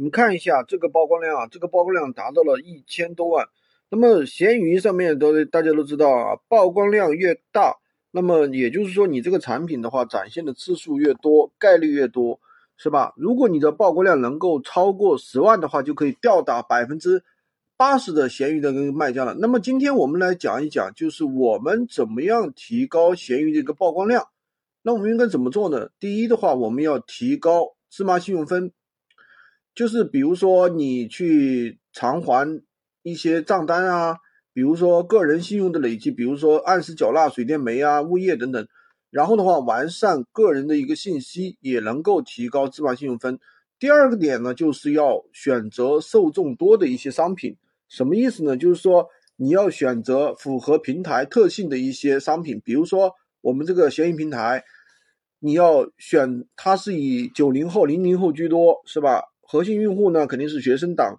你们看一下这个曝光量啊，这个曝光量达到了一千多万。那么闲鱼上面都大家都知道啊，曝光量越大，那么也就是说你这个产品的话展现的次数越多，概率越多，是吧？如果你的曝光量能够超过十万的话，就可以吊打百分之八十的闲鱼的跟卖家了。那么今天我们来讲一讲，就是我们怎么样提高闲鱼的一个曝光量。那我们应该怎么做呢？第一的话，我们要提高芝麻信用分。就是比如说你去偿还一些账单啊，比如说个人信用的累积，比如说按时缴纳水电煤啊、物业等等，然后的话完善个人的一个信息，也能够提高芝麻信用分。第二个点呢，就是要选择受众多的一些商品，什么意思呢？就是说你要选择符合平台特性的一些商品，比如说我们这个闲鱼平台，你要选它是以九零后、零零后居多，是吧？核心用户呢，肯定是学生党、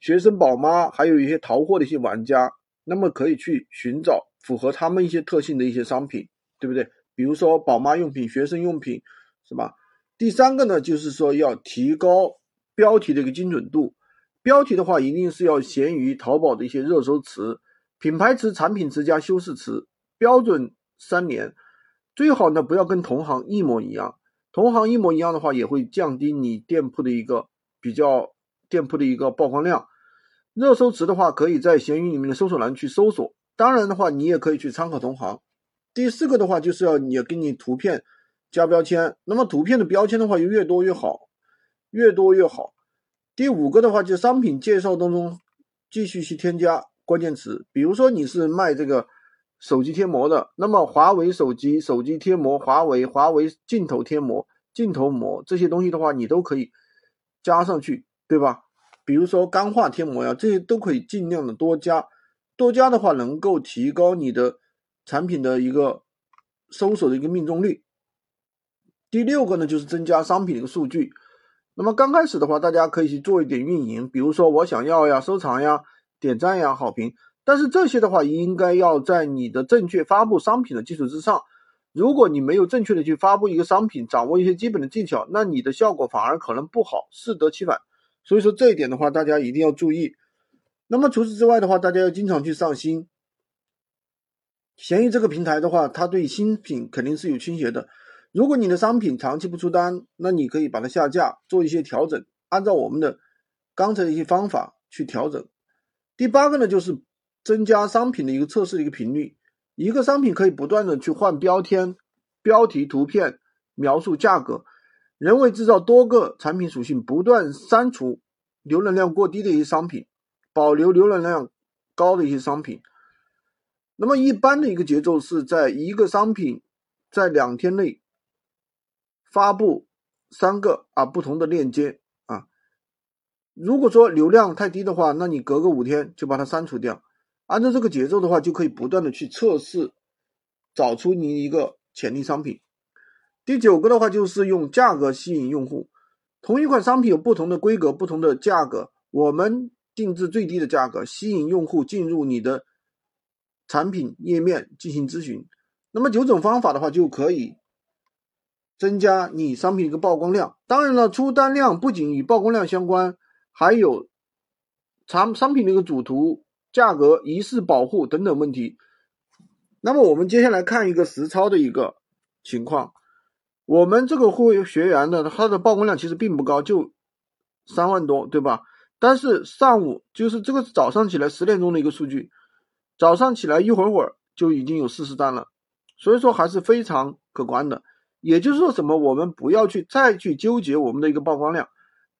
学生宝妈，还有一些淘货的一些玩家，那么可以去寻找符合他们一些特性的一些商品，对不对？比如说宝妈用品、学生用品，是吧？第三个呢，就是说要提高标题的一个精准度。标题的话，一定是要闲鱼、淘宝的一些热搜词、品牌词、产品词加修饰词，标准三连。最好呢，不要跟同行一模一样。同行一模一样的话，也会降低你店铺的一个。比较店铺的一个曝光量，热搜词的话，可以在闲鱼里面的搜索栏去搜索。当然的话，你也可以去参考同行。第四个的话，就是要你给你图片加标签。那么图片的标签的话，就越多越好，越多越好。第五个的话，就商品介绍当中继续去添加关键词。比如说你是卖这个手机贴膜的，那么华为手机手机贴膜、华为华为镜头贴膜、镜头膜这些东西的话，你都可以。加上去，对吧？比如说钢化贴膜呀，这些都可以尽量的多加，多加的话能够提高你的产品的一个搜索的一个命中率。第六个呢，就是增加商品的一个数据。那么刚开始的话，大家可以去做一点运营，比如说我想要呀、收藏呀、点赞呀、好评。但是这些的话，应该要在你的正确发布商品的基础之上。如果你没有正确的去发布一个商品，掌握一些基本的技巧，那你的效果反而可能不好，适得其反。所以说这一点的话，大家一定要注意。那么除此之外的话，大家要经常去上新。闲鱼这个平台的话，它对新品肯定是有倾斜的。如果你的商品长期不出单，那你可以把它下架，做一些调整，按照我们的刚才的一些方法去调整。第八个呢，就是增加商品的一个测试的一个频率。一个商品可以不断的去换标签、标题、图片、描述、价格，人为制造多个产品属性，不断删除浏览量过低的一些商品，保留浏览量高的一些商品。那么一般的一个节奏是在一个商品在两天内发布三个啊不同的链接啊。如果说流量太低的话，那你隔个五天就把它删除掉。按照这个节奏的话，就可以不断的去测试，找出你一个潜力商品。第九个的话，就是用价格吸引用户。同一款商品有不同的规格、不同的价格，我们定制最低的价格，吸引用户进入你的产品页面进行咨询。那么九种方法的话，就可以增加你商品一个曝光量。当然了，出单量不仅与曝光量相关，还有产商品的一个主图。价格、仪式保护等等问题。那么我们接下来看一个实操的一个情况。我们这个会学员呢，他的曝光量其实并不高，就三万多，对吧？但是上午就是这个早上起来十点钟的一个数据，早上起来一会儿会儿就已经有四十单了，所以说还是非常可观的。也就是说什么，我们不要去再去纠结我们的一个曝光量，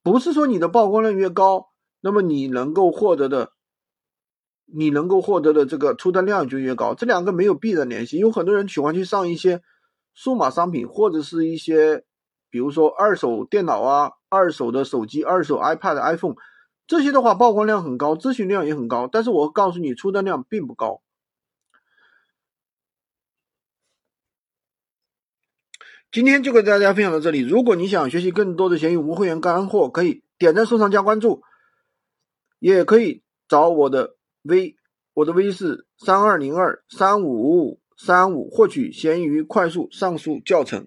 不是说你的曝光量越高，那么你能够获得的。你能够获得的这个出单量就越高，这两个没有必然联系。有很多人喜欢去上一些数码商品，或者是一些，比如说二手电脑啊、二手的手机、二手 iPad、iPhone 这些的话，曝光量很高，咨询量也很高，但是我告诉你，出单量并不高。今天就跟大家分享到这里。如果你想学习更多的闲鱼无会员干货，可以点赞、收藏、加关注，也可以找我的。v，，我的 v 是三二零二三五五五三五，获取闲鱼快速上述教程。